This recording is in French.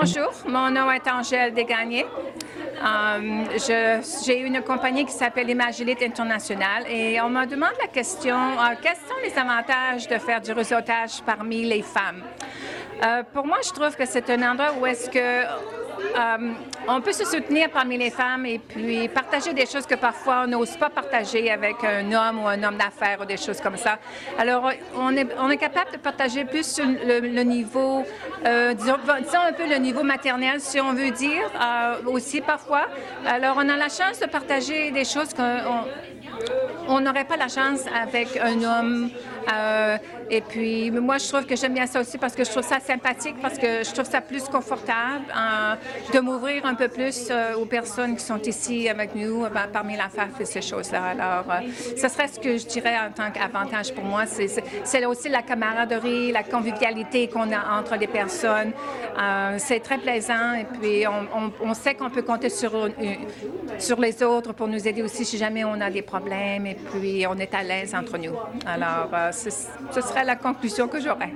Bonjour, mon nom est Angèle Desgagnés. Euh, J'ai une compagnie qui s'appelle Imagilite International et on me demande la question euh, quels sont les avantages de faire du réseautage parmi les femmes? Euh, Pour moi, je trouve que c'est un endroit où est-ce que euh, on peut se soutenir parmi les femmes et puis partager des choses que parfois on n'ose pas partager avec un homme ou un homme d'affaires ou des choses comme ça. Alors, on est, on est capable de partager plus le, niveau, euh, disons, un peu le niveau maternel, si on veut dire, aussi parfois. Alors, on a la chance de partager des choses qu'on on n'aurait pas la chance avec un homme. euh, et puis, moi, je trouve que j'aime bien ça aussi parce que je trouve ça sympathique, parce que je trouve ça plus confortable euh, de m'ouvrir un peu plus euh, aux personnes qui sont ici avec nous, ben, parmi la FAF et ces choses-là. Alors, ce serait ce que je dirais en tant qu'avantage pour moi. C'est- aussi la camaraderie, la convivialité qu'on a entre les personnes. C'est très plaisant et puis on, sait qu'on peut compter sur, sur les autres pour nous aider aussi si jamais on a des problèmes puis on est à l'aise entre nous. Alors, euh, ce ce serait la conclusion que j'aurais.